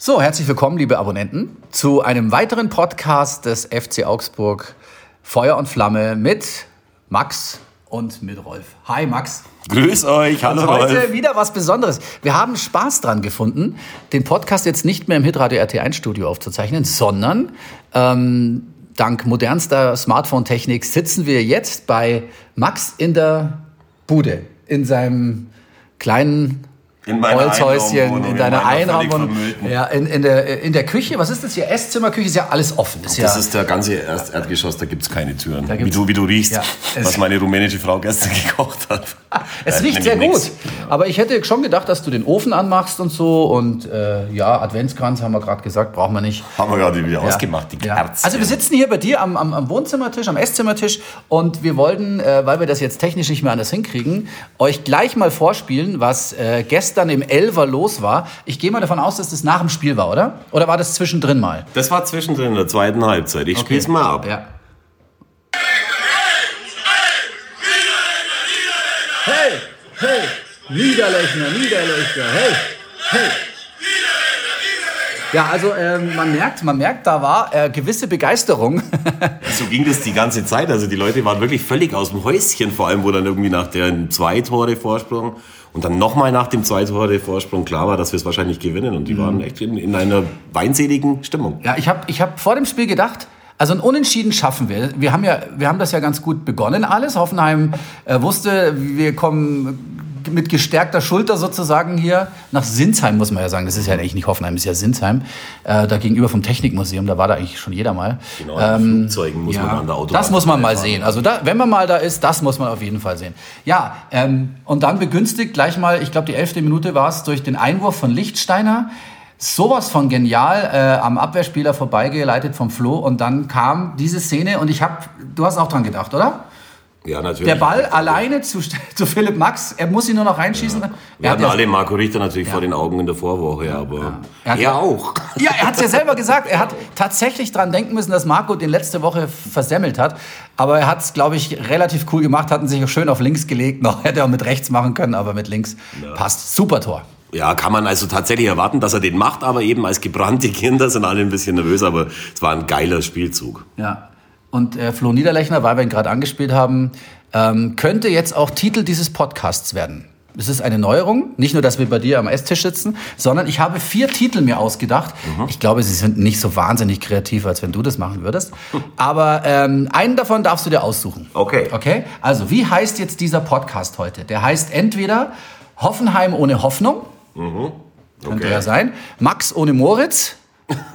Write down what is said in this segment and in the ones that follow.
So, herzlich willkommen, liebe Abonnenten, zu einem weiteren Podcast des FC Augsburg Feuer und Flamme mit Max und mit Rolf. Hi Max. Grüß euch, hallo und heute Rolf. wieder was Besonderes. Wir haben Spaß dran gefunden, den Podcast jetzt nicht mehr im Hitradio RT1 Studio aufzuzeichnen, sondern ähm, dank modernster Smartphone-Technik sitzen wir jetzt bei Max in der Bude, in seinem kleinen In meiner Holzhäuschen, in in deiner Einraumwohnung. Ja, in, in, der, in der Küche, was ist das hier? Esszimmerküche ist ja alles offen. Das ist Das ja, ist der ganze Erst Erdgeschoss, da gibt es keine Türen. Wie du, wie du riechst, Ja, was meine rumänische Frau gestern gekocht hat. es Äh, riecht sehr nix. gut. Aber ich hätte schon gedacht, dass du den Ofen anmachst und so. Und äh, ja, Adventskranz haben wir gerade gesagt, brauchen wir nicht. Haben wir gerade wieder Ja. ausgemacht, die. Kerzen. Also wir sitzen hier bei dir am, am, am Wohnzimmertisch, am Esszimmertisch und wir wollten, äh, weil wir das jetzt technisch nicht mehr anders hinkriegen, euch gleich mal vorspielen, was äh, gestern im Elver los war. Ich gehe mal davon aus, dass das nach dem Spiel war, oder? Oder war das zwischendrin mal? Das war zwischendrin in der zweiten Halbzeit. Ich spiel's mal ab. Ja. Hey, hey, Niederlechner, Niederlechner, hey, hey. Ja, also ähm, man merkt, man merkt, da war äh, gewisse Begeisterung. So ging das die ganze Zeit. Also die Leute waren wirklich völlig aus dem Häuschen, vor allem wo dann irgendwie nach der zwei Tore Vorsprung und dann nochmal nach dem zwei Tore Vorsprung klar war, dass wir es wahrscheinlich gewinnen. Und die Mhm. waren echt in, in einer weinseligen Stimmung. Ja, ich habe ich hab vor dem Spiel gedacht, also ein Unentschieden schaffen wir. Wir haben ja, wir haben das ja ganz gut begonnen alles. Hoffenheim äh, wusste, wir kommen mit gestärkter Schulter sozusagen hier nach Sinsheim, muss man ja sagen. Das ist ja eigentlich nicht Hoffenheim, das ist ja Sinsheim. Äh, da gegenüber vom Technikmuseum, da war da eigentlich schon jeder mal. Genau, den Flugzeugen muss man an der Autobahn Das muss man mal vorbeifahren. sehen. Also da, wenn man mal da ist, das muss man auf jeden Fall sehen. Ja, ähm, und dann begünstigt gleich mal, ich glaube die elfte Minute war es, durch den Einwurf von Lichtsteiner. Sowas von genial äh, am Abwehrspieler vorbeigeleitet vom Flo und dann kam diese Szene und ich habe, du hast auch dran gedacht, oder? Ja, natürlich. Der Ball alleine zu, zu Philipp Max, er muss ihn nur noch reinschießen. Wir Er hat hatten ja- alle Marco Richter natürlich vor den Augen in der Vorwoche, aber Er hat- er auch. Ja, er hat es ja selber gesagt. Er hat tatsächlich dran denken müssen, dass Marco den letzte Woche versemmelt hat. Aber er hat es, glaube ich, relativ cool gemacht, hatten sich auch schön auf links gelegt. Noch hätte er auch mit rechts machen können, aber mit links passt. Super Tor. Ja, kann man also tatsächlich erwarten, dass er den macht, aber eben als gebrannte Kinder sind alle ein bisschen nervös, aber es war ein geiler Spielzug. Ja. Und äh, Flo Niederlechner, weil wir ihn gerade angespielt haben, ähm, könnte jetzt auch Titel dieses Podcasts werden. Es ist eine Neuerung. Nicht nur, dass wir bei dir am Esstisch sitzen, sondern ich habe vier Titel mir ausgedacht. Ich glaube, sie sind nicht so wahnsinnig kreativ, als wenn du das machen würdest. Aber ähm, einen davon darfst du dir aussuchen. Okay. Okay? Also, wie heißt jetzt dieser Podcast heute? Der heißt entweder Hoffenheim ohne Hoffnung. Könnte Okay. ja sein. Max ohne Moritz.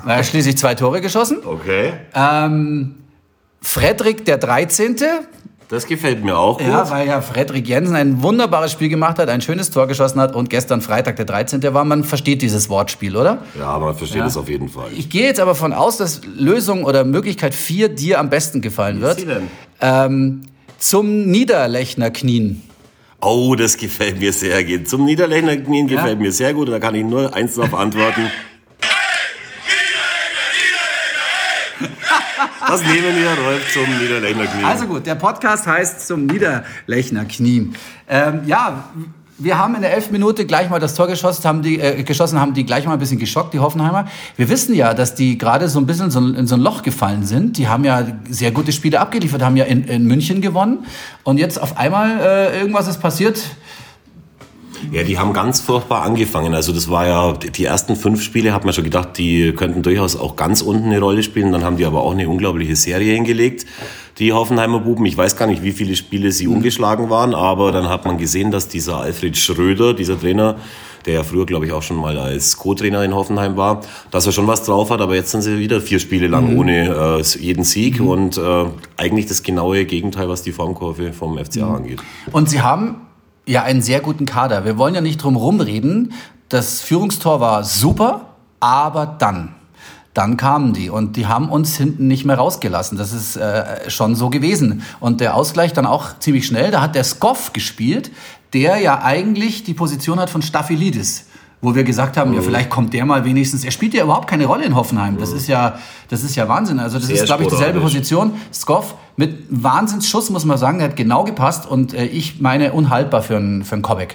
Er hat schließlich zwei Tore geschossen. Okay. Ähm, Frederik der 13. Das gefällt mir auch gut. Ja, weil ja Frederik Jensen ein wunderbares Spiel gemacht hat, ein schönes Tor geschossen hat und gestern Freitag der 13. war. Man versteht dieses Wortspiel, oder? Ja, man versteht Ja. es auf jeden Fall. Ich gehe jetzt aber von aus, dass Lösung oder Möglichkeit 4 dir am besten gefallen wird. sie denn? Ähm, zum Niederlechner Knien. Oh, das gefällt mir sehr gut. Zum Niederlechner Knien gefällt mir sehr gut. Da kann ich nur eins darauf antworten. Das nehmen wir, Rolf, zum Niederlechner Knien. Also gut, der Podcast heißt zum Niederlechner Knien. Ähm, ja, wir haben in der elften Minute gleich mal das Tor geschossen, haben die, äh, geschossen, haben die gleich mal ein bisschen geschockt, die Hoffenheimer. Wir wissen ja, dass die gerade so ein bisschen so in so ein Loch gefallen sind. Die haben ja sehr gute Spiele abgeliefert, haben ja in, in München gewonnen. Und jetzt auf einmal äh, irgendwas ist passiert. Ja, die haben ganz furchtbar angefangen. Also das war ja, die ersten fünf Spiele hat man schon gedacht, die könnten durchaus auch ganz unten eine Rolle spielen. Dann haben die aber auch eine unglaubliche Serie hingelegt, die Hoffenheimer Buben. Ich weiß gar nicht, wie viele Spiele sie umgeschlagen waren, aber dann hat man gesehen, dass dieser Alfred Schröder, dieser Trainer, der ja früher, glaube ich, auch schon mal als Co-Trainer in Hoffenheim war, dass er schon was drauf hat, aber jetzt sind sie wieder vier Spiele lang ohne äh, jeden Sieg und äh, eigentlich das genaue Gegenteil, was die Formkurve vom FCA angeht. Und sie haben ja einen sehr guten Kader. Wir wollen ja nicht drum rumreden. Das Führungstor war super, aber dann. Dann kamen die und die haben uns hinten nicht mehr rausgelassen. Das ist äh, schon so gewesen. Und der Ausgleich dann auch ziemlich schnell. Da hat der Skoff gespielt, der ja eigentlich die Position hat von Staphylidis. Wo wir gesagt haben, ja, vielleicht kommt der mal wenigstens. Er spielt ja überhaupt keine Rolle in Hoffenheim. Das ist ja, das ist ja Wahnsinn. Also das Sehr ist, glaube ich, dieselbe. Position. Skoff mit Wahnsinnsschuss, muss man sagen. Der hat genau gepasst und äh, ich meine unhaltbar für einen, für einen Comeback.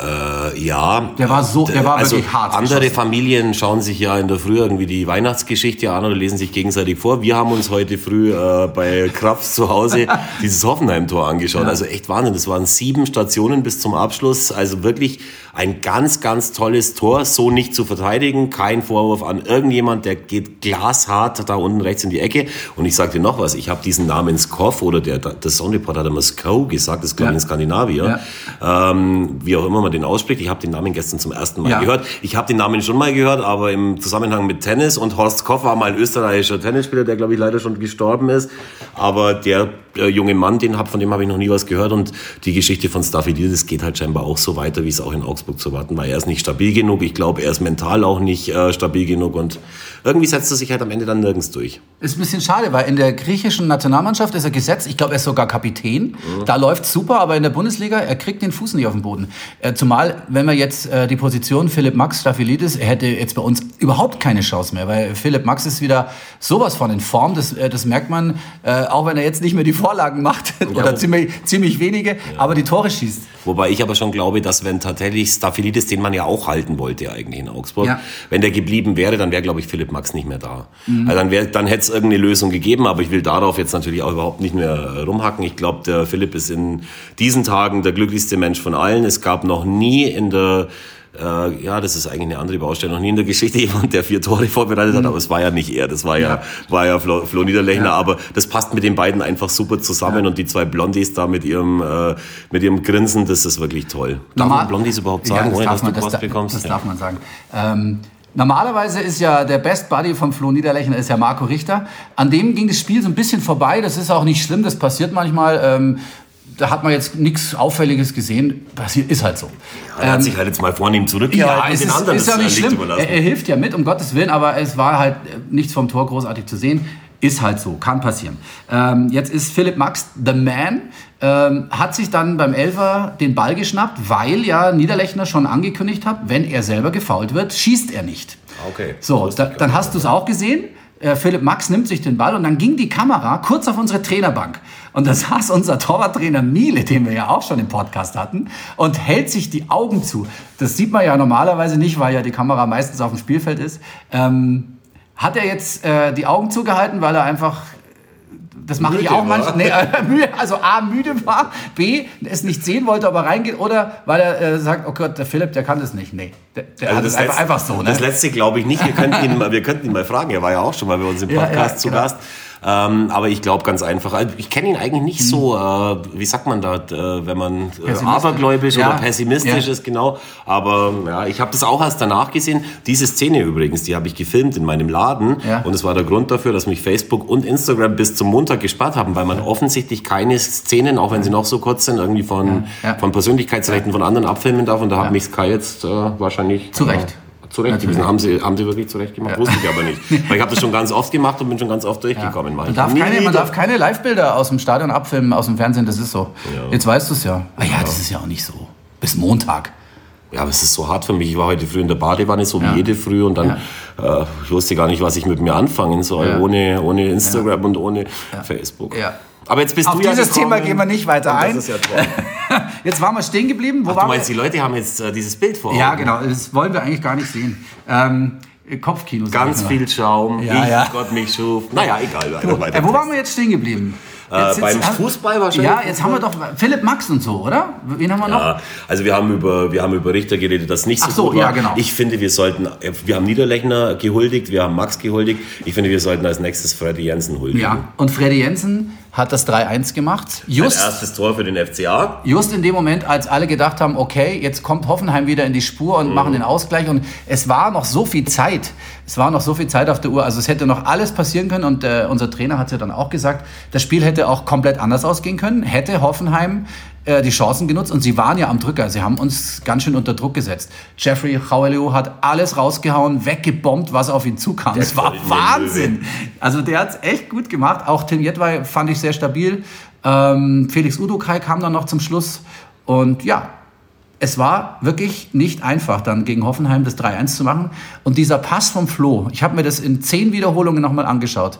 Äh, ja. Der war so, der war also wirklich hart. Andere geschossen. Familien schauen sich ja in der Früh irgendwie die Weihnachtsgeschichte an oder lesen sich gegenseitig vor. Wir haben uns heute früh äh, bei Kraft zu Hause dieses Hoffenheim-Tor angeschaut. Also echt Wahnsinn. Das waren sieben Stationen bis zum Abschluss. Also wirklich ein ganz, ganz tolles Tor. So nicht zu verteidigen. Kein Vorwurf an irgendjemand. Der geht glashart da unten rechts in die Ecke. Und ich sag dir noch was. Ich habe diesen Namen Skoff oder der, der Sonreport hat immer Sko gesagt. Das ich Ja. in Skandinavier. Ähm, wie auch immer man den ausspricht. Ich habe den Namen gestern zum ersten Mal Ja. gehört. Ich habe den Namen schon mal gehört, aber im Zusammenhang mit Tennis. Und Horst Koff war mal ein österreichischer Tennisspieler, der glaube ich leider schon gestorben ist. Aber der äh, junge Mann, den hab, von dem habe ich noch nie was gehört. Und die Geschichte von Staphylidis geht halt scheinbar auch so weiter, wie es auch in Augsburg zu warten war. Er ist nicht stabil genug. Ich glaube, er ist mental auch nicht äh, stabil genug. Und irgendwie setzt er sich halt am Ende dann nirgends durch. Ist ein bisschen schade, weil in der griechischen Nationalmannschaft ist er gesetzt. Ich glaube, er ist sogar Kapitän. Mhm. Da läuft super, aber in der Bundesliga, er kriegt den Fuß nicht auf den Boden. Äh, zumal, wenn wir jetzt äh, die Position Philipp Max Staphylidis, er hätte jetzt bei uns überhaupt keine Chance mehr, weil Philipp Max ist wieder sowas von in Form. Das, äh, das merkt man, äh, auch wenn er jetzt nicht mehr die Vorlagen macht oder wo- ziemlich, ziemlich wenige, aber die Tore schießt. Wobei ich aber schon glaube, dass wenn tatsächlich Staphylidis, den man ja auch halten wollte eigentlich in Augsburg, Ja. wenn der geblieben wäre, dann wäre, glaube ich, Philipp Max nicht mehr da. Mhm. Also dann, wär, dann hätte es irgendeine Lösung gegeben, aber ich will darauf jetzt natürlich auch überhaupt nicht mehr äh, rumhacken. Ich glaube, der Philipp ist in diesen Tagen der glücklichste Mensch von allen. Es gab noch nie in der äh, ja, das ist eigentlich eine andere Baustelle. Noch nie in der Geschichte jemand, der vier Tore vorbereitet hat, aber es war ja nicht er, das war ja, Mhm. Ja. war ja Flo, Flo Niederlechner, Ja. aber das passt mit den beiden einfach super zusammen und die zwei Blondies da mit ihrem, äh, mit ihrem Grinsen, das ist wirklich toll. Darf man Blondies überhaupt sagen, ohne dass man, du das, Post da- bekommst? Das Ja. darf man sagen. Ähm, normalerweise ist ja der Best Buddy vom Flo Niederlechner ist ja Marco Richter. An dem ging das Spiel so ein bisschen vorbei. Das ist auch nicht schlimm, das passiert manchmal. Ähm, da hat man jetzt nichts Auffälliges gesehen. Passiert, ist halt so. Er hat sich halt jetzt mal vornehm zurückgehalten Ja, und es den ist, anderen ist ja das nicht schlimm. Er, er hilft ja mit, um Gottes Willen, aber es war halt äh, nichts vom Tor großartig zu sehen. Ist halt so, kann passieren. Ähm, jetzt ist Philipp Max, the man, ähm, hat sich dann beim Elfer den Ball geschnappt, weil ja Niederlechner schon angekündigt hat, wenn er selber gefault wird, schießt er nicht. Okay. So, da, dann hast du es auch gesehen. Äh, Philipp Max nimmt sich den Ball und dann ging die Kamera kurz auf unsere Trainerbank. Und da saß unser Torwarttrainer Miele, den wir ja auch schon im Podcast hatten, und hält sich die Augen zu. Das sieht man ja normalerweise nicht, weil ja die Kamera meistens auf dem Spielfeld ist. Ähm, hat er jetzt äh, die Augen zugehalten, weil er einfach das mache ich auch manchmal. Nee, äh, müde, also A, müde war, B, es nicht sehen wollte, aber reingeht, oder weil er äh, sagt, oh Gott, der Philipp, der kann das nicht. Nee, der, der Also hat es einfach, letzte- einfach so. Ne? Das letzte glaube ich nicht. Wir könnten, ihn, mal- wir könnten ihn mal fragen. Er war ja auch schon mal bei uns im Ja, Podcast ja, zu genau. Gast. Ähm, aber ich glaube ganz einfach, also ich kenne ihn eigentlich nicht so, äh, wie sagt man da, äh, wenn man äh, abergläubisch Ja, oder pessimistisch ja. ist, genau. Aber ja, ich habe das auch erst danach gesehen. Diese Szene übrigens, die habe ich gefilmt in meinem Laden. Ja. Und es war der Grund dafür, dass mich Facebook und Instagram bis zum Montag gesperrt haben, weil man offensichtlich keine Szenen, auch wenn sie noch so kurz sind, irgendwie von, von Persönlichkeitsrechten von anderen abfilmen darf. Und da hat mich Sky jetzt äh, wahrscheinlich... Zu Recht. Zurechtgewiesen. Haben sie, haben sie wirklich zurecht gemacht? Wusste ich aber nicht. Weil ich habe das schon ganz oft gemacht und bin schon ganz oft durchgekommen. Man darf, keine, man darf keine Live-Bilder aus dem Stadion abfilmen, aus dem Fernsehen, das ist so. Ja. Jetzt weißt du es ja. Ah ja, das ist ja auch nicht so. Bis Montag. Ja, aber es ist so hart für mich. Ich war heute früh in der Badewanne, so wie Ja. jede früh. Und dann, äh, ich wusste gar nicht, was ich mit mir anfangen soll. Ja. Ohne, ohne Instagram und ohne Facebook. Ja. Aber jetzt bist Auf du ja dieses. Thema gehen wir nicht weiter ein. Das ist ja toll. Jetzt waren wir stehen geblieben. Wo Ach, du waren meinst, wir? die Leute haben jetzt äh, dieses Bild vor Ja, Augen. genau. Das wollen wir eigentlich gar nicht sehen. Ähm, Kopfkino. Ganz viel Schaum. Ja, ich, ja. Gott mich schuf. Naja, egal. Weiter, weiter. Äh, wo waren wir jetzt stehen geblieben? Äh, Jetzt- beim jetzt- Fußball wahrscheinlich? Ja, jetzt haben wir doch Philipp Max und so, oder? Wen haben wir noch? Ja, also wir haben über wir haben über Richter geredet, das nicht so, Ach so, gut war. ja, genau. Ich finde, wir sollten wir haben Niederlechner gehuldigt, wir haben Max gehuldigt. Ich finde, wir sollten als nächstes Freddy Jensen huldigen. Ja, und Freddy Jensen hat das 3-1 gemacht. Just, erstes Tor für den FCA. just in dem Moment, als alle gedacht haben, okay, jetzt kommt Hoffenheim wieder in die Spur und machen den Ausgleich. Und es war noch so viel Zeit. Es war noch so viel Zeit auf der Uhr. Also es hätte noch alles passieren können. Und äh, unser Trainer hat ja dann auch gesagt, das Spiel hätte auch komplett anders ausgehen können. Hätte Hoffenheim äh, die Chancen genutzt. Und sie waren ja am Drücker. Sie haben uns ganz schön unter Druck gesetzt. Jeffrey Chaueleo hat alles rausgehauen, weggebombt, was auf ihn zukam. Es war goldene Wahnsinn. Also der hat es echt gut gemacht. Auch Tim Jedwai fand ich sehr stabil. Ähm, Felix Udokai kam dann noch zum Schluss. Und ja, es war wirklich nicht einfach, dann gegen Hoffenheim das 3-1 zu machen. Und dieser Pass vom Flo, ich habe mir das in zehn Wiederholungen nochmal angeschaut.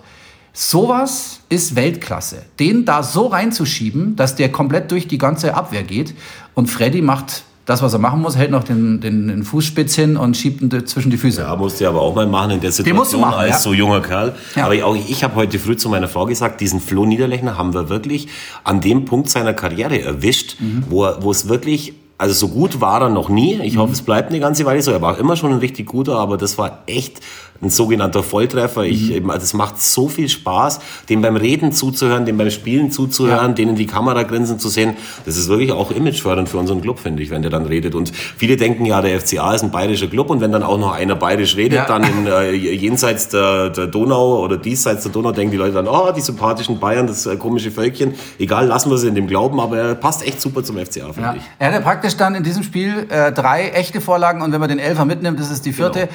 Sowas ist Weltklasse. Den da so reinzuschieben, dass der komplett durch die ganze Abwehr geht. Und Freddy macht das, was er machen muss, hält noch den, den, den Fußspitz hin und schiebt ihn zwischen die Füße. Ja, musste er aber auch mal machen in der Situation machen, als ja. so junger Kerl. Ja. Aber ich, auch ich habe heute früh zu meiner Frau gesagt, diesen Flo Niederlechner haben wir wirklich an dem Punkt seiner Karriere erwischt, Mhm. wo, wo es wirklich, also so gut war er noch nie. Ich Mhm. hoffe, es bleibt eine ganze Weile so. Er war immer schon ein richtig guter, aber das war echt ein sogenannter Volltreffer. Ich, Mhm. eben, also es macht so viel Spaß, dem beim Reden zuzuhören, dem beim Spielen zuzuhören, denen die Kamera grinsen zu sehen. Das ist wirklich auch imagefördernd für unseren Club, finde ich, wenn der dann redet. Und viele denken ja, der FCA ist ein bayerischer Club und wenn dann auch noch einer bayerisch redet, Ja. dann in, äh, jenseits der, der Donau oder diesseits der Donau denken die Leute dann, oh, die sympathischen Bayern, das äh, komische Völkchen. Egal, lassen wir sie in dem Glauben, aber er passt echt super zum FCA, finde Ja. ich. Er hatte praktisch dann in diesem Spiel äh, drei echte Vorlagen und wenn man den Elfer mitnimmt, das ist die vierte. Genau.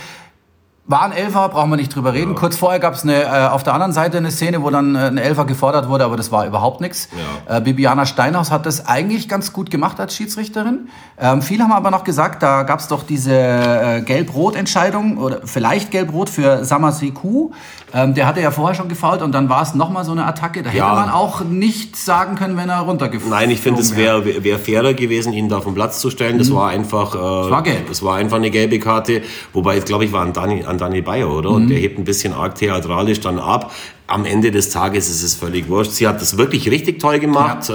War ein Elfer, brauchen wir nicht drüber reden. Kurz vorher gab es eine, äh, auf der anderen Seite eine Szene, wo dann äh, ein Elfer gefordert wurde, aber das war überhaupt nichts. Ja. Äh, Bibiana Steinhaus hat das eigentlich ganz gut gemacht als Schiedsrichterin. Ähm, viele haben aber noch gesagt, da gab es doch diese äh, Gelb-Rot-Entscheidung oder vielleicht Gelb-Rot für Samaseku. Ähm, der hatte ja vorher schon gefault und dann war es nochmal so eine Attacke. Da hätte Ja. man auch nicht sagen können, wenn er runtergefallen Nein, ich finde, es wäre wär fairer gewesen, ihn da vom Platz zu stellen. Das war einfach, äh, Mhm. war gelb. das war einfach eine gelbe Karte. Wobei, glaube ich, war an Dani, an Dani Bayer, oder? Mhm. Und der hebt ein bisschen arg theatralisch dann ab. Am Ende des Tages ist es völlig wurscht. Sie hat das wirklich richtig toll gemacht. Äh,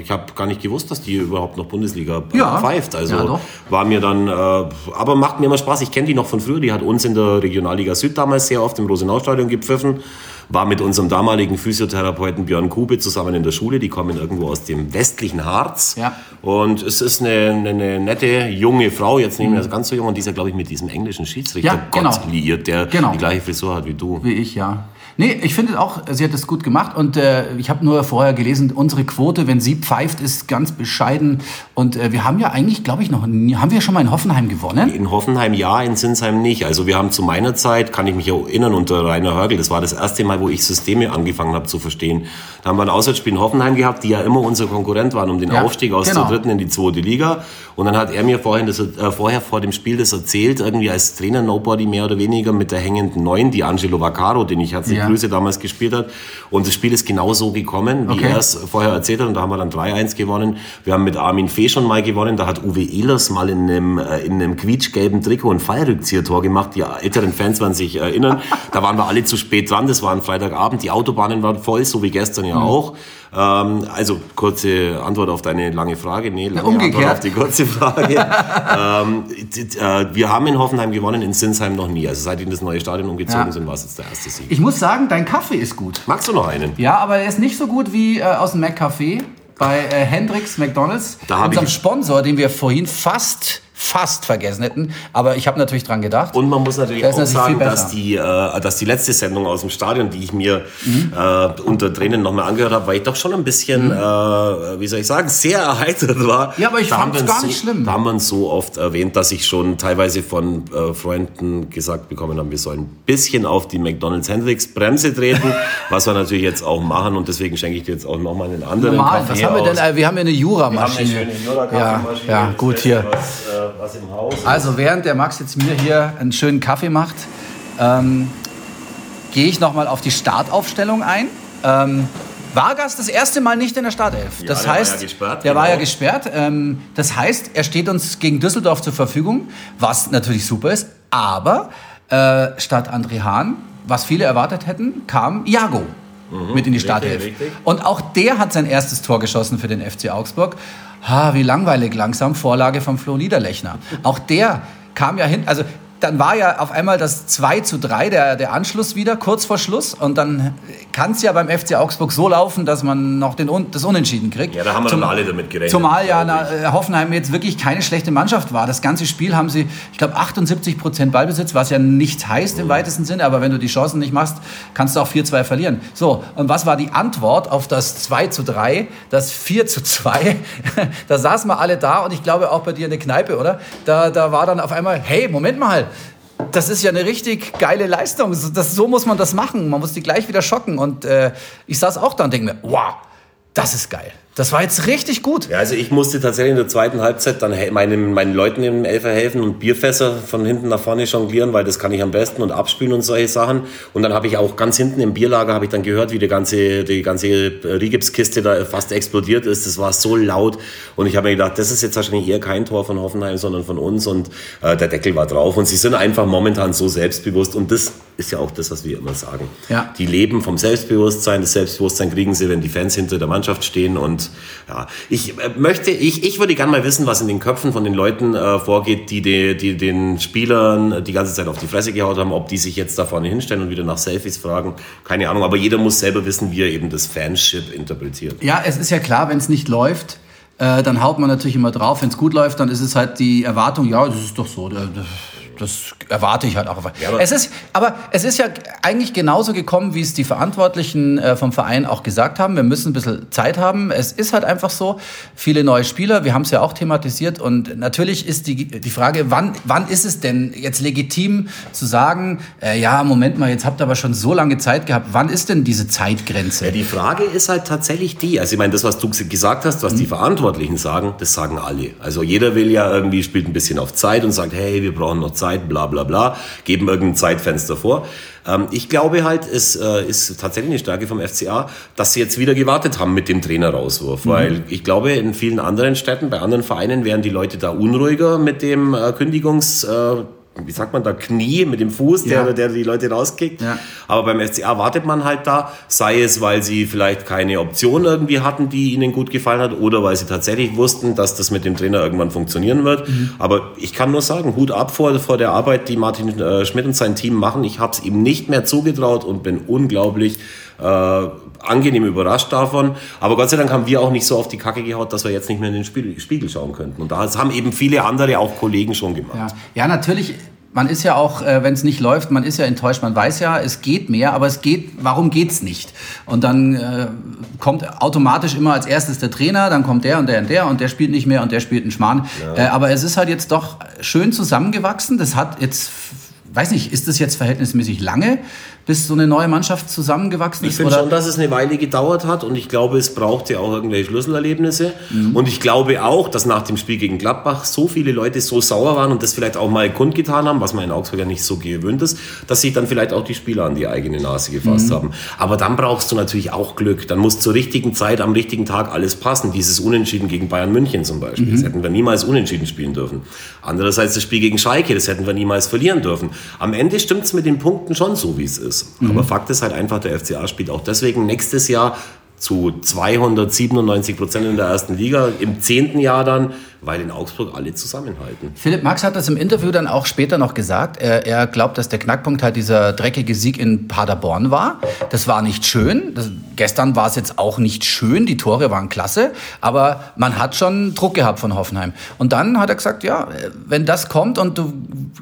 ich habe gar nicht gewusst, dass die überhaupt noch Bundesliga äh, Ja. pfeift. Also Ja, war mir dann, äh, aber macht mir immer Spaß. Ich kenne die noch von früher. Die hat uns in der Regionalliga Süd damals sehr oft im Rosenau-Stadion gepfiffen. War mit unserem damaligen Physiotherapeuten Björn Kube zusammen in der Schule. Die kommen irgendwo aus dem westlichen Harz. Ja. Und es ist eine, eine, eine nette junge Frau, jetzt nicht mehr ganz so jung, und die ist ja, glaube ich, mit diesem englischen Schiedsrichter Ja, genau. Gott liiert, der Genau. die gleiche Frisur hat wie du. Wie ich, ja. Nee, ich finde auch, sie hat es gut gemacht und äh, ich habe nur vorher gelesen, unsere Quote, wenn sie pfeift, ist ganz bescheiden und äh, wir haben ja eigentlich, glaube ich, noch, nie, haben wir schon mal in Hoffenheim gewonnen? In Hoffenheim ja, in Sinsheim nicht. Also wir haben zu meiner Zeit, kann ich mich erinnern, unter Rainer Hörgel, das war das erste Mal, wo ich Systeme angefangen habe zu verstehen. Da haben wir ein Auswärtsspiel in Hoffenheim gehabt, die ja immer unser Konkurrent waren um den Ja, Aufstieg aus genau. der dritten in die zweite Liga. Und dann hat er mir vorhin das, äh, vorher vor dem Spiel das erzählt, irgendwie als Trainer Nobody mehr oder weniger mit der hängenden Neun, die Angelo Vaccaro, den ich herzlich Ja. Grüße damals gespielt hat. Und das Spiel ist genau so gekommen, wie Okay. er es vorher erzählt hat. Und da haben wir dann 3-1 gewonnen. Wir haben mit Armin Fee schon mal gewonnen. Da hat Uwe Ehlers mal in einem, äh, in einem quietschgelben Trikot ein Fallrückzieher-Tor gemacht. Die älteren Fans werden sich erinnern. Da waren wir alle zu spät dran. Das war ein Freitagabend. Die Autobahnen waren voll, so wie gestern ja auch. Ähm, also kurze Antwort auf deine lange Frage. Nee, lange umgekehrt. Antwort auf die kurze Frage. ähm, äh, wir haben in Hoffenheim gewonnen, in Sinsheim noch nie. Also seit wir in das neue Stadion umgezogen Ja. sind, war es jetzt der erste Sieg. Ich muss sagen, dein Kaffee ist gut. Magst du noch einen? Ja, aber er ist nicht so gut wie äh, aus dem McCafé bei äh, Hendrix McDonalds, unserem Sponsor, den wir vorhin fast, fast vergessen hätten. Aber ich habe natürlich dran gedacht. Und man muss natürlich auch sagen, dass die, äh, dass die letzte Sendung aus dem Stadion, die ich mir Mhm. äh, unter Tränen nochmal angehört habe, weil ich doch schon ein bisschen, äh, wie soll ich sagen, sehr erheitert war. Ja, aber ich haben wir uns gar so, nicht schlimm. Da haben wir so oft erwähnt, dass ich schon teilweise von äh, Freunden gesagt bekommen habe, wir sollen ein bisschen auf die McDonalds Hendrix Bremse treten, was wir natürlich jetzt auch machen und deswegen schenke ich dir jetzt auch nochmal einen anderen Normal, Kaffee was haben wir denn? aus. Äh, wir haben hier eine Jura-Maschine. Ja, ja, gut hier. Was, was im Haus. Also während der Max jetzt mir hier einen schönen Kaffee macht, ähm, gehe ich nochmal auf die Startaufstellung ein. Ähm, Vargas das erste Mal nicht in der Startelf. Ja, das der war heißt, ja gesperrt, der war genau. ja gesperrt. Ähm, das heißt, er steht uns gegen Düsseldorf zur Verfügung, was natürlich super ist. Aber äh, statt André Hahn, was viele erwartet hätten, kam Iago mit in die Startelf. Mhm. richtig. Und auch der hat sein erstes Tor geschossen für den FC Augsburg. Ha, wie langweilig langsam, Vorlage von Flo Niederlechner. Auch der kam ja hin, also dann war ja auf einmal das 2 zu 3, der, der Anschluss wieder, kurz vor Schluss. Und dann kann es ja beim FC Augsburg so laufen, dass man noch den, das Unentschieden kriegt. Ja, da haben wir dann alle damit gerechnet, Zumal ja na, äh, Hoffenheim jetzt wirklich keine schlechte Mannschaft war. Das ganze Spiel haben sie, ich glaube, 78 Prozent Ballbesitz, was ja nichts heißt im weitesten Sinne. Aber wenn du die Chancen nicht machst, kannst du auch 4-2 verlieren. So, und was war die Antwort auf das 2 zu 3, das 4 zu 2? da saßen wir alle da und ich glaube auch bei dir in der Kneipe, oder? Da, da war dann auf einmal, hey, Moment mal. Das ist ja eine richtig geile Leistung. So- Das, so muss man das machen. Man muss die gleich wieder schocken. Und äh, ich saß auch da und denke mir, wow, Das ist geil. Das war jetzt richtig gut. Ja, also ich musste tatsächlich in der zweiten Halbzeit dann meinen, meinen Leuten im Elfer helfen und Bierfässer von hinten nach vorne jonglieren, weil das kann ich am besten und abspülen und solche Sachen. Und dann habe ich auch ganz hinten im Bierlager habe ich dann gehört, wie die ganze, die ganze Rigipskiste da fast explodiert ist. Das war so laut und ich habe mir gedacht, das ist jetzt wahrscheinlich eher kein Tor von Hoffenheim, sondern von uns und äh, der Deckel war drauf und sie sind einfach momentan so selbstbewusst und das ist ja auch das, was wir immer sagen. Ja. Die leben vom Selbstbewusstsein. Das Selbstbewusstsein kriegen sie, wenn die Fans hinter der Mannschaft stehen. Und ja, ich äh, möchte, ich, ich würde gerne mal wissen, was in den Köpfen von den Leuten äh, vorgeht, die, die, die den Spielern die ganze Zeit auf die Fresse gehaut haben, ob die sich jetzt da vorne hinstellen und wieder nach Selfies fragen. Keine Ahnung. Aber jeder muss selber wissen, wie er eben das Fanship interpretiert. Ja, es ist ja klar, wenn es nicht läuft, äh, dann haut man natürlich immer drauf. Wenn es gut läuft, dann ist es halt die Erwartung, ja, das ist doch so. Das, erwarte ich halt auch. Ja, aber es ist, aber es ist ja eigentlich genauso gekommen, wie es die Verantwortlichen äh, vom Verein auch gesagt haben. Wir müssen ein bisschen Zeit haben. Es ist halt einfach so, viele neue Spieler, wir haben es ja auch thematisiert. Und natürlich ist die, die Frage, wann, wann ist es denn jetzt legitim zu sagen, äh, ja, Moment mal, jetzt habt ihr aber schon so lange Zeit gehabt. Wann ist denn diese Zeitgrenze? Ja, die Frage ist halt tatsächlich die, also ich meine, das, was du gesagt hast, was mhm. die Verantwortlichen sagen, das sagen alle. Also jeder will ja irgendwie, spielt ein bisschen auf Zeit und sagt, hey, wir brauchen noch Zeit Zeit, bla bla bla, geben irgendein Zeitfenster vor. Ähm, ich glaube halt, es äh, ist tatsächlich eine Stärke vom FCA, dass sie jetzt wieder gewartet haben mit dem Trainerauswurf. Mhm. Weil ich glaube, in vielen anderen Städten, bei anderen Vereinen wären die Leute da unruhiger mit dem äh, Kündigungs äh, wie sagt man da, Knie mit dem Fuß, der, ja. der die Leute rauskickt. Ja. Aber beim FCA wartet man halt da, sei es, weil sie vielleicht keine Option irgendwie hatten, die ihnen gut gefallen hat, oder weil sie tatsächlich wussten, dass das mit dem Trainer irgendwann funktionieren wird. Mhm. Aber ich kann nur sagen, Hut ab vor, vor der Arbeit, die Martin äh, Schmidt und sein Team machen. Ich habe es ihm nicht mehr zugetraut und bin unglaublich äh, angenehm überrascht davon. Aber Gott sei Dank haben wir auch nicht so auf die Kacke gehaut, dass wir jetzt nicht mehr in den Spiegel schauen könnten. Und das haben eben viele andere, auch Kollegen, schon gemacht. Ja, ja natürlich man ist ja auch, äh, wenn es nicht läuft, man ist ja enttäuscht. Man weiß ja, es geht mehr, aber es geht, warum geht's nicht? Und dann äh, kommt automatisch immer als erstes der Trainer, dann kommt der und der und der und der spielt nicht mehr und der spielt einen Schmarrn. Ja. Äh, aber es ist halt jetzt doch schön zusammengewachsen. Das hat jetzt weiß nicht, ist das jetzt verhältnismäßig lange, bis so eine neue Mannschaft zusammengewachsen ist? Ich finde schon, dass es eine Weile gedauert hat und ich glaube, es braucht ja auch irgendwelche Schlüsselerlebnisse. Mhm. Und ich glaube auch, dass nach dem Spiel gegen Gladbach so viele Leute so sauer waren und das vielleicht auch mal kundgetan haben, was man in Augsburg ja nicht so gewöhnt ist, dass sich dann vielleicht auch die Spieler an die eigene Nase gefasst mhm. haben. Aber dann brauchst du natürlich auch Glück. Dann muss zur richtigen Zeit, am richtigen Tag alles passen. Dieses Unentschieden gegen Bayern München zum Beispiel, mhm. das hätten wir niemals unentschieden spielen dürfen. Andererseits das Spiel gegen Schalke, das hätten wir niemals verlieren dürfen. Am Ende stimmt es mit den Punkten schon so, wie es ist. Mhm. Aber Fakt ist halt einfach, der FCA spielt auch deswegen nächstes Jahr zu 297 Prozent in der ersten Liga, im zehnten Jahr dann, weil in Augsburg alle zusammenhalten. Philipp Max hat das im Interview dann auch später noch gesagt. Er, er glaubt, dass der Knackpunkt halt dieser dreckige Sieg in Paderborn war. Das war nicht schön. Das, gestern war es jetzt auch nicht schön. Die Tore waren klasse. Aber man hat schon Druck gehabt von Hoffenheim. Und dann hat er gesagt, ja, wenn das kommt und du,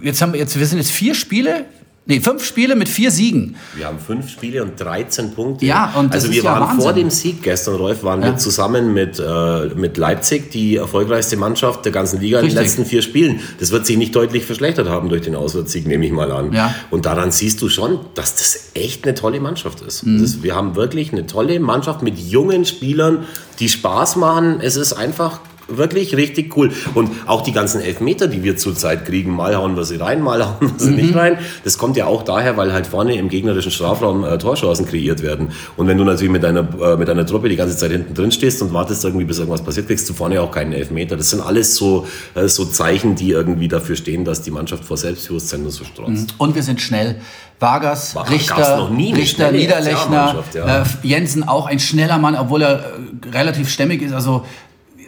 jetzt haben wir jetzt, wir sind jetzt vier Spiele, Nee, fünf Spiele mit vier Siegen. Wir haben fünf Spiele und 13 Punkte. Ja, und das Also wir waren Wahnsinn. vor dem Sieg gestern, Rolf, waren ja. wir zusammen mit, äh, mit Leipzig, die erfolgreichste Mannschaft der ganzen Liga Richtig. in den letzten vier Spielen. Das wird sich nicht deutlich verschlechtert haben durch den Auswärtssieg, nehme ich mal an. Ja. Und daran siehst du schon, dass das echt eine tolle Mannschaft ist. Mhm. ist. Wir haben wirklich eine tolle Mannschaft mit jungen Spielern, die Spaß machen. Es ist einfach Wirklich richtig cool. Und auch die ganzen Elfmeter, die wir zurzeit kriegen, mal hauen wir sie rein, mal hauen wir sie mhm. nicht rein. Das kommt ja auch daher, weil halt vorne im gegnerischen Strafraum äh, Torchancen kreiert werden. Und wenn du natürlich mit deiner, äh, mit deiner Truppe die ganze Zeit hinten drin stehst und wartest irgendwie, bis irgendwas passiert, kriegst du vorne auch keinen Elfmeter. Das sind alles so, äh, so Zeichen, die irgendwie dafür stehen, dass die Mannschaft vor Selbstbewusstsein nur so strotzt. Mhm. Und wir sind schnell. Vargas, War, Richter, Richter Niederlechner, ja. äh, Jensen auch ein schneller Mann, obwohl er äh, relativ stämmig ist. Also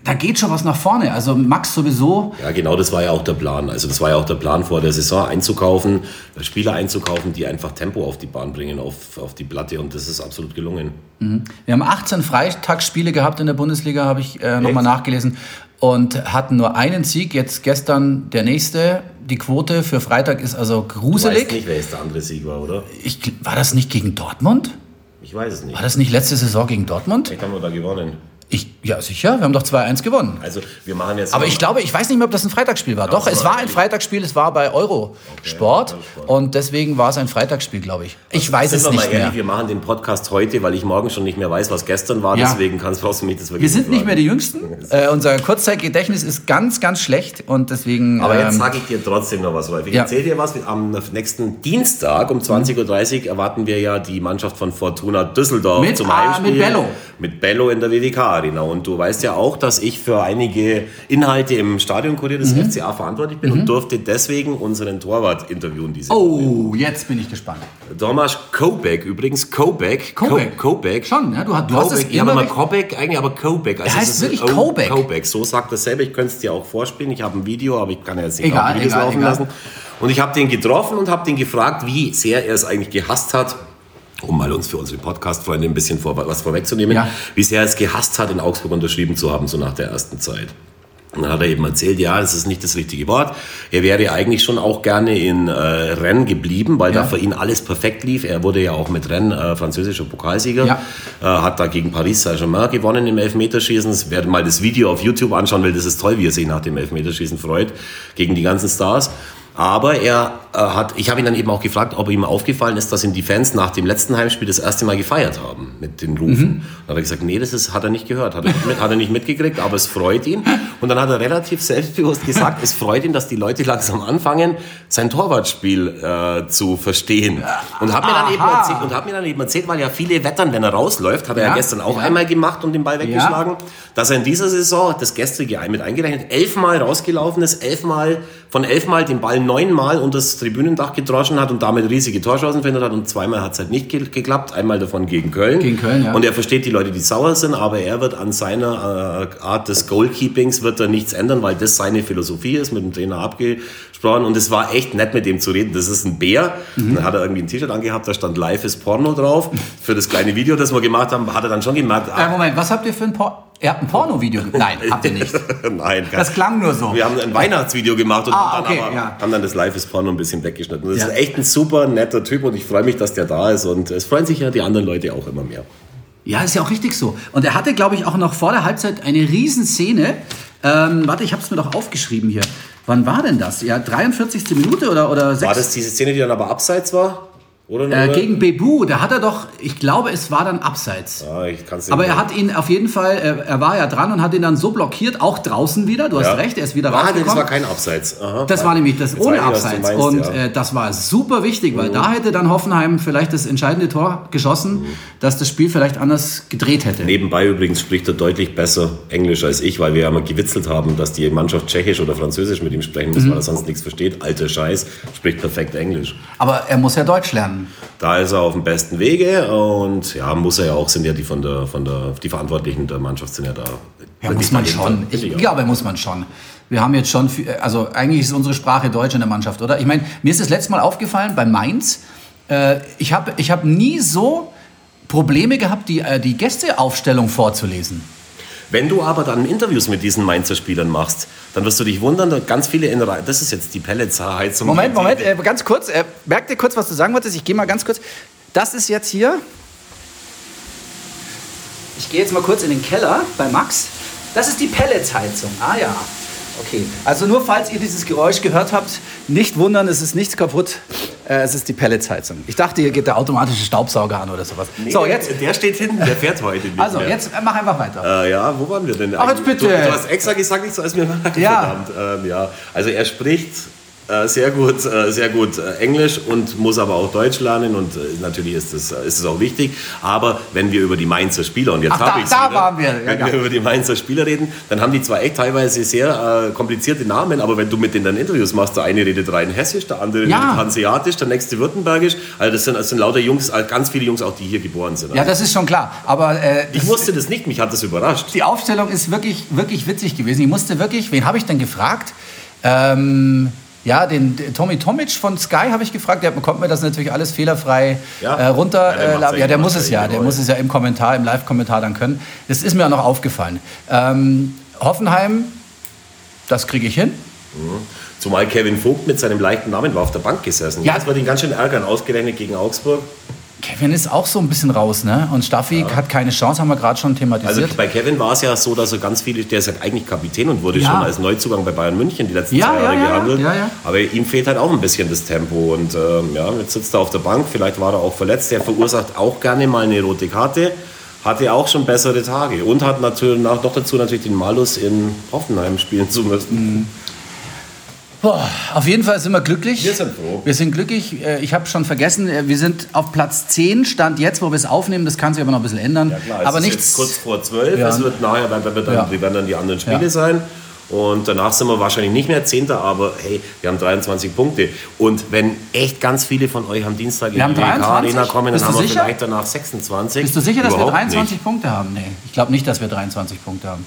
da geht schon was nach vorne. Also Max sowieso. Ja, genau, das war ja auch der Plan. Also das war ja auch der Plan vor der Saison einzukaufen, Spieler einzukaufen, die einfach Tempo auf die Bahn bringen, auf, auf die Platte und das ist absolut gelungen. Mhm. Wir haben 18 Freitagsspiele gehabt in der Bundesliga, habe ich äh, nochmal nachgelesen und hatten nur einen Sieg. Jetzt gestern der nächste. Die Quote für Freitag ist also gruselig. Ich weiß nicht, wer jetzt der andere Sieg war, oder? Ich, war das nicht gegen Dortmund? Ich weiß es nicht. War das nicht letzte Saison gegen Dortmund? Vielleicht haben wir da gewonnen. Ich, ja, sicher. Wir haben doch 2-1 gewonnen. Also wir machen jetzt. Aber ich glaube, ich weiß nicht mehr, ob das ein Freitagsspiel war. Doch, so, es war ein? Freitagsspiel. Es war bei Eurosport. Eurosport. Und deswegen war es ein Freitagsspiel, glaube ich. Ich weiß Sind es wir nicht mal ehrlich, mehr. wir machen den Podcast heute, weil ich morgen schon nicht mehr weiß, was gestern war. Ja. Deswegen kannst du mich das wirklich Wir sind nicht mehr die Jüngsten. Äh, unser Kurzzeitgedächtnis ist ganz, ganz schlecht. Und deswegen. Aber jetzt ähm, sage ich dir trotzdem noch was, Rolf. Ich Ja. erzähle dir was. Am nächsten Dienstag um 20.30 Uhr erwarten wir ja die Mannschaft von Fortuna Düsseldorf Mit, zum ah, Heimspiel. mit Bello. Mit Bello in der WWK-Arena. Und du weißt ja auch, dass ich für einige Inhalte im Stadionkurier des Mhm. FCA verantwortlich bin und durfte deswegen unseren Torwart interviewen diese Oh, jetzt bin ich gespannt. Thomas Kobeck, übrigens Kobeck. Kobeck? Ko Kobeck. Schon, ja, du hast- du hast es Kobeck. Ja, aber immer mal recht- Kobeck eigentlich, aber Kobeck. Also Er heißt wirklich O- Kobeck? Kobeck, so sagt er selber. Ich könnte es dir auch vorspielen. Ich habe ein Video, aber ich kann ja jetzt nicht Egal, egal, laufen egal. lassen. Und ich habe den getroffen und habe den gefragt, wie sehr er es eigentlich gehasst hat. Um mal uns für unsere Podcast-Freunde ein bisschen vor, was vorwegzunehmen, Ja. wie sehr er es gehasst hat, in Augsburg unterschrieben zu haben, so nach der ersten Zeit. Und dann hat er eben erzählt, ja, das ist nicht das richtige Wort. Er wäre eigentlich schon auch gerne in äh, Rennes geblieben, weil Ja. da für ihn alles perfekt lief. Er wurde ja auch mit Rennes äh, französischer Pokalsieger, Ja. äh, hat da gegen Paris Saint-Germain gewonnen im Elfmeterschießen. Wer mal das Video auf YouTube anschauen will, das ist toll, wie er sich nach dem Elfmeterschießen freut gegen die ganzen Stars. Aber er äh, hat, ich habe ihn dann eben auch gefragt, ob ihm aufgefallen ist, dass ihm die Fans nach dem letzten Heimspiel das erste Mal gefeiert haben mit den Rufen. Dann hat er gesagt, nee, das ist, hat er nicht gehört, hat er nicht, mit, hat er nicht mitgekriegt, aber es freut ihn. Und dann hat er relativ selbstbewusst gesagt, es freut ihn, dass die Leute langsam anfangen, sein Torwartspiel äh, zu verstehen. Und hat mir dann eben erzählt, und hat mir dann eben erzählt, weil ja viele wettern, wenn er rausläuft, hat er ja, Ja, gestern auch ja. einmal gemacht und den Ball weggeschlagen, dass er in dieser Saison, das gestrige mit eingerechnet, elfmal rausgelaufen ist, elfmal, von elfmal den Ball neunmal unter das Tribünendach gedroschen hat und damit riesige Torchancen verhindert hat und zweimal hat es halt nicht ge geklappt, einmal davon gegen Köln. Gegen Köln, ja. Und er versteht die Leute, die sauer sind, aber er wird an seiner äh, Art des Goalkeepings wird er nichts ändern, weil das seine Philosophie ist, mit dem Trainer abgesprochen und es war echt nett mit dem zu reden. Das ist ein Bär. Mhm. Dann hat er irgendwie ein T-Shirt angehabt, da stand Live ist Porno drauf. Für das kleine Video, das wir gemacht haben, hat er dann schon gemerkt, Äh, ah, Moment, was habt ihr für ein Por Ihr habt ein Porno-Video? Nein, habt ihr nicht. Nein, Das klang nur so. Wir haben ein Weihnachtsvideo gemacht und Ah, haben, okay, dann ja. haben dann das Live ist Porno ein bisschen weggeschnitten. Das Ja. ist echt ein super netter Typ und ich freue mich, dass der da ist und es freuen sich ja die anderen Leute auch immer mehr. Ja, ist ja auch richtig so. Und er hatte, glaube ich, auch noch vor der Halbzeit eine Riesenszene. Ähm, warte, ich habe es mir doch aufgeschrieben hier. Wann war denn das? Ja, 43. Minute oder, oder 6? War das diese Szene, die dann aber abseits war? Oder? äh, gegen Bebu, da hat er doch, ich glaube, es war dann abseits. Ja, ich kann's Aber er hat ihn auf jeden Fall, er, er war ja dran und hat ihn dann so blockiert, auch draußen wieder. Du hast Ja. recht, er ist wieder Ah, rausgekommen. das war kein Abseits. Aha. Das war nämlich das ohne ich, Abseits. meinst, und ja. Mhm. äh, das war super wichtig, weil da hätte dann Hoffenheim vielleicht das entscheidende Tor geschossen, dass das Spiel vielleicht anders gedreht hätte. Nebenbei übrigens spricht er deutlich besser Englisch als ich, weil wir ja mal gewitzelt haben, dass die Mannschaft Tschechisch oder Französisch mit ihm sprechen muss, Mhm. weil er sonst nichts versteht. Alter Scheiß, spricht perfekt Englisch. Aber er muss ja Deutsch lernen. Da ist er auf dem besten Wege und ja, muss er ja auch, sind ja die von der, von der, die Verantwortlichen der Mannschaft sind ja da. Ja, muss man schon. Ich auch. glaube, muss man schon. Wir haben jetzt schon, viel- also eigentlich ist unsere Sprache Deutsch in der Mannschaft, oder? Ich meine, mir ist das letzte Mal aufgefallen bei Mainz. Äh, ich habe ich hab nie so Probleme gehabt, die, äh, die Gästeaufstellung vorzulesen. Wenn du aber dann Interviews mit diesen Mainzer Spielern machst, dann wirst du dich wundern, da ganz viele in. Das ist jetzt die Pelletsheizung. Moment, Moment, äh, ganz kurz. Äh, merk dir kurz, was du sagen wolltest. Ich gehe mal ganz kurz. Das ist jetzt hier. Ich gehe jetzt mal kurz in den Keller bei Max. Das ist die Pelletsheizung. Ah ja. Okay. Also nur falls ihr dieses Geräusch gehört habt, nicht wundern, es ist nichts kaputt. Äh, es ist die Pelletsheizung. Ich dachte, hier geht der automatische Staubsauger an oder sowas. Nee, so, jetzt. Der steht hinten, der fährt heute nicht Also, mehr. jetzt äh, mach einfach weiter. Äh, ja, wo waren wir denn? Ach, jetzt bitte. Du, du hast extra gesagt, ich soll es mir merken. Ja. Verdammt. Ähm, ja. Also er spricht äh, sehr gut, äh, sehr gut äh, Englisch und muss aber auch Deutsch lernen und natürlich ist es ist es auch wichtig. Aber wenn wir über die Mainzer Spieler und jetzt da- habe ich da waren wir. Wenn ja. wir über die Mainzer Spieler reden, dann haben die zwar echt teilweise sehr komplizierte Namen, aber wenn du mit denen dann Interviews machst, der eine redet rein Hessisch, der andere Ja. redet Hanseatisch, der nächste Württembergisch. Also das sind, das sind lauter Jungs, ganz viele Jungs auch, die hier geboren sind. Ja, das ist schon klar. Aber ich wusste das nicht, mich hat das überrascht. Die Aufstellung ist wirklich, wirklich witzig gewesen. Ich musste wirklich, wen habe ich denn gefragt? Ähm, ja, den, den Tommy Tomic von Sky habe ich gefragt. Der konnte mir das natürlich alles fehlerfrei Ja. äh, runter. Ja, der äh, ja der muss es ja. Der muss es ja im Kommentar, im Live-Kommentar dann können. Das ist mir auch noch aufgefallen. Ähm, Hoffenheim, das kriege ich hin. Zumal Kevin Vogt mit seinem leichten Namen war auf der Bank gesessen. Ja. Jetzt wird ihn ganz schön ärgern, ausgerechnet gegen Augsburg. Kevin ist auch so ein bisschen raus, ne? Und Staffi ja. hat keine Chance, haben wir gerade schon thematisiert. Also bei Kevin war es ja so, dass er ganz viele, der ist ja eigentlich Kapitän und wurde ja. schon als Neuzugang bei Bayern München die letzten ja, zwei Jahre ja, gehandelt. Aber ihm fehlt halt auch ein bisschen das Tempo. Und ähm, ja, jetzt sitzt er auf der Bank, vielleicht war er auch verletzt. Der verursacht auch gerne mal eine rote Karte. Hatte auch schon bessere Tage und hat natürlich noch dazu natürlich den Malus in Hoffenheim spielen zu müssen. Mhm. Boah, auf jeden Fall sind wir glücklich. Wir sind froh. Wir sind glücklich. Äh, ich habe schon vergessen, äh, wir sind auf Platz 10, Stand jetzt, wo wir es aufnehmen. Das kann sich aber noch ein bisschen ändern. Ja, klar, aber nichts. kurz vor 12. Ja. Es wird nachher, werden, dann, ja. werden dann die anderen Spiele ja. sein. Und danach sind wir wahrscheinlich nicht mehr Zehnter, aber hey, wir haben 23 Punkte. Und wenn echt ganz viele von euch am Dienstag wir in die Arena kommen, dann haben wir sicher? vielleicht danach 26. Bist du sicher, dass Überhaupt wir 23 nicht. Punkte haben? Nee, ich glaube nicht, dass wir 23 Punkte haben.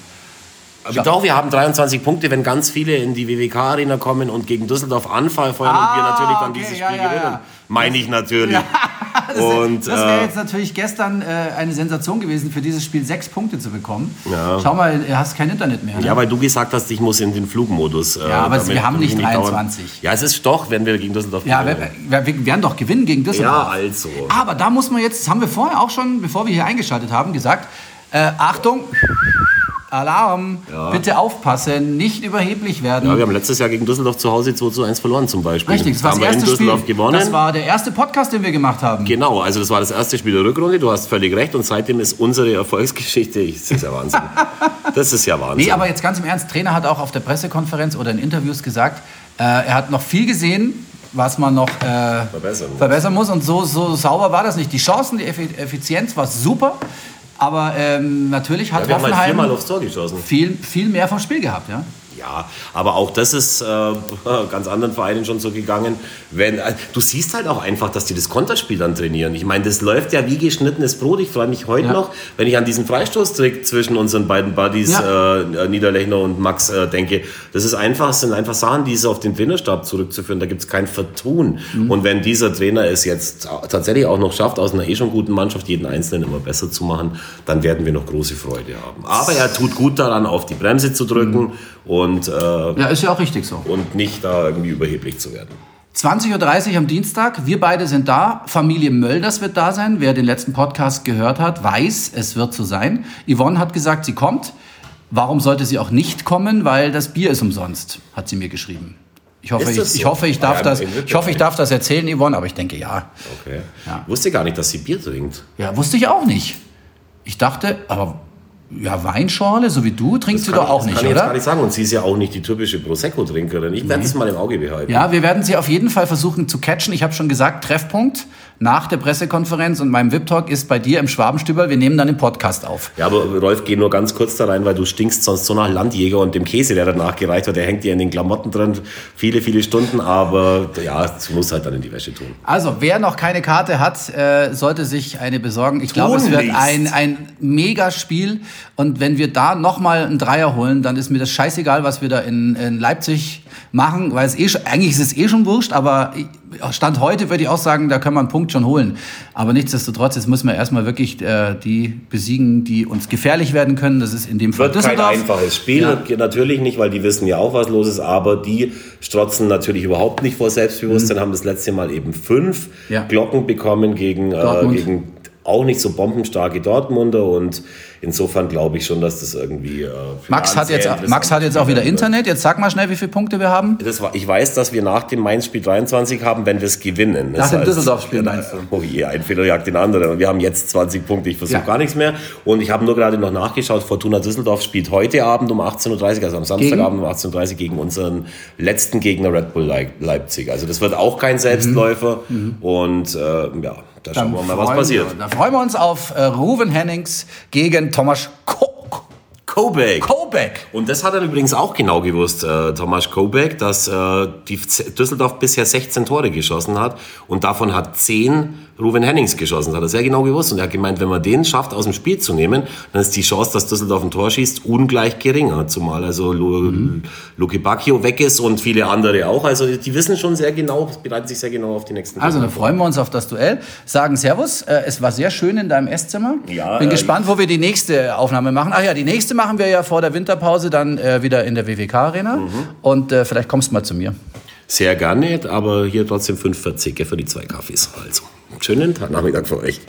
Aber doch, wir haben 23 Punkte, wenn ganz viele in die WWK-Arena kommen und gegen Düsseldorf anfallen ah, und wir natürlich dann okay, dieses Spiel ja, ja, gewinnen. Meine ich natürlich. Ja, das und, das wäre äh, jetzt natürlich gestern äh, eine Sensation gewesen, für dieses Spiel sechs Punkte zu bekommen. Ja. Schau mal, du hast kein Internet mehr. Ne? Ja, weil du gesagt hast, ich muss in den Flugmodus. Äh, ja, aber wir haben nicht 23. Dauern. Ja, es ist doch, wenn wir gegen Düsseldorf Ja, wir, wir, wir, werden doch gewinnen gegen Düsseldorf. Ja, also. Aber da muss man jetzt, das haben wir vorher auch schon, bevor wir hier eingeschaltet haben, gesagt, äh, Achtung, Alarm, ja. bitte aufpassen, nicht überheblich werden. Ja, wir haben letztes Jahr gegen Düsseldorf zu Hause 2 zu 1 verloren zum Beispiel. Richtig, das war das erste Spiel. gewonnen. Das war der erste Podcast, den wir gemacht haben. Genau, also das war das erste Spiel der Rückrunde, du hast völlig recht und seitdem ist unsere Erfolgsgeschichte, das ist ja Wahnsinn. das ist ja Wahnsinn. Nee, aber jetzt ganz im Ernst, Trainer hat auch auf der Pressekonferenz oder in Interviews gesagt, äh, er hat noch viel gesehen, was man noch äh, verbessern, muss. verbessern, muss. Und so, so sauber war das nicht. Die Chancen, die Effizienz war super. Aber ähm, natürlich hat ja, wir Hoffenheim haben halt viermal aufs Tor geschossen. Viel, viel mehr vom Spiel gehabt, ja. Ja, aber auch das ist äh, ganz anderen Vereinen schon so gegangen. Wenn, äh, du siehst halt auch einfach, dass die das Konterspiel dann trainieren. Ich meine, das läuft ja wie geschnittenes Brot. Ich freue mich heute ja. noch, wenn ich an diesen Freistoßtrick zwischen unseren beiden Buddies, ja. äh, Niederlechner und Max, äh, denke. Das ist einfach, sind einfach Sachen, die auf den Trainerstab zurückzuführen. Da gibt es kein Vertun. Mhm. Und wenn dieser Trainer es jetzt tatsächlich auch noch schafft, aus einer eh schon guten Mannschaft jeden Einzelnen immer besser zu machen, dann werden wir noch große Freude haben. Aber er tut gut daran, auf die Bremse zu drücken. Mhm und, äh, ja, ist ja auch richtig so. Und nicht da irgendwie überheblich zu werden. 20.30 Uhr am Dienstag. Wir beide sind da. Familie Mölders wird da sein. Wer den letzten Podcast gehört hat, weiß, es wird so sein. Yvonne hat gesagt, sie kommt. Warum sollte sie auch nicht kommen? Weil das Bier ist umsonst, hat sie mir geschrieben. Ich hoffe, ich, so? ich, hoffe, ich darf das, ich hoffe, ich darf das erzählen, Yvonne, aber ich denke ja. Okay. Ja. Wusste gar nicht, dass sie Bier trinkt. Ja, wusste ich auch nicht. Ich dachte, aber ja, Weinschorle, so wie du, trinkst du doch auch nicht, kann oder? Das kann ich sagen. Und sie ist ja auch nicht die typische Prosecco-Trinkerin. Ich werde es mal im Auge behalten. Ja, wir werden sie auf jeden Fall versuchen zu catchen. Ich habe schon gesagt, Treffpunkt nach der Pressekonferenz und meinem VIP-Talk ist bei dir im Schwabenstüber. Wir nehmen dann den Podcast auf. Ja, aber Rolf, geh nur ganz kurz da rein, weil du stinkst sonst so nach Landjäger und dem Käse, der danach gereicht wird. Der hängt dir in den Klamotten drin viele, viele Stunden. Aber ja, du musst halt dann in die Wäsche tun. Also, wer noch keine Karte hat, äh, sollte sich eine besorgen. Ich glaube, es wird ein, ein Megaspiel. Und wenn wir da nochmal einen Dreier holen, dann ist mir das scheißegal, was wir da in, in Leipzig machen, weil es eh eigentlich ist es eh schon wurscht, aber Stand heute würde ich auch sagen, da kann man einen Punkt schon holen. Aber nichtsdestotrotz, jetzt müssen wir erstmal wirklich äh, die besiegen, die uns gefährlich werden können. Das ist in dem Fall Wird kein einfaches Spiel, ja. natürlich nicht, weil die wissen ja auch, was los ist, aber die strotzen natürlich überhaupt nicht vor Selbstbewusstsein, mhm. haben das letzte Mal eben fünf ja. Glocken bekommen gegen, äh, gegen auch nicht so bombenstarke Dortmunder und insofern glaube ich schon, dass das irgendwie. Äh, Max hat jetzt, Max hat jetzt auch wieder Internet. Jetzt sag mal schnell, wie viele Punkte wir haben. Das war, ich weiß, dass wir nach dem Mainz-Spiel 23 haben, wenn wir es gewinnen. Nach dem Düsseldorf-Spiel meinst du? Oh je, ein Fehler jagt den anderen. Und wir haben jetzt 20 Punkte. Ich versuche ja. gar nichts mehr. Und ich habe nur gerade noch nachgeschaut. Fortuna Düsseldorf spielt heute Abend um 18.30 Uhr, also am Samstagabend um 18.30 Uhr gegen unseren letzten Gegner Red Bull Leipzig. Also das wird auch kein Selbstläufer. Mhm. mhm. Und äh, ja, da schauen wir mal, was passiert. da freuen wir uns auf äh, Ruven Hennings gegen Thomas Ko Kobeck. Kobeck. Und das hat er übrigens auch genau gewusst, äh, Thomas Kobeck, dass äh, die Düsseldorf bisher 16 Tore geschossen hat und davon hat 10 Ruven Hennings geschossen. Das hat er sehr genau gewusst. Und er hat gemeint, wenn man den schafft, aus dem Spiel zu nehmen, dann ist die Chance, dass Düsseldorf ein Tor schießt, ungleich geringer. Zumal also mhm. Luki Bacchio weg ist und viele andere auch. Also die wissen schon sehr genau, bereiten sich sehr genau auf die nächsten Also dann freuen wir uns auf das Duell. Sagen Servus. Äh, es war sehr schön in deinem Esszimmer. Ja, Bin äh, gespannt, wo wir die nächste Aufnahme machen. Ach ja, die nächste machen wir ja vor der Winterpause dann äh, wieder in der WWK-Arena. Mhm. Und äh, vielleicht kommst du mal zu mir. Sehr gerne, aber hier trotzdem 45 für die zwei Kaffees. Also. Schönen Tag, Nachmittag für euch.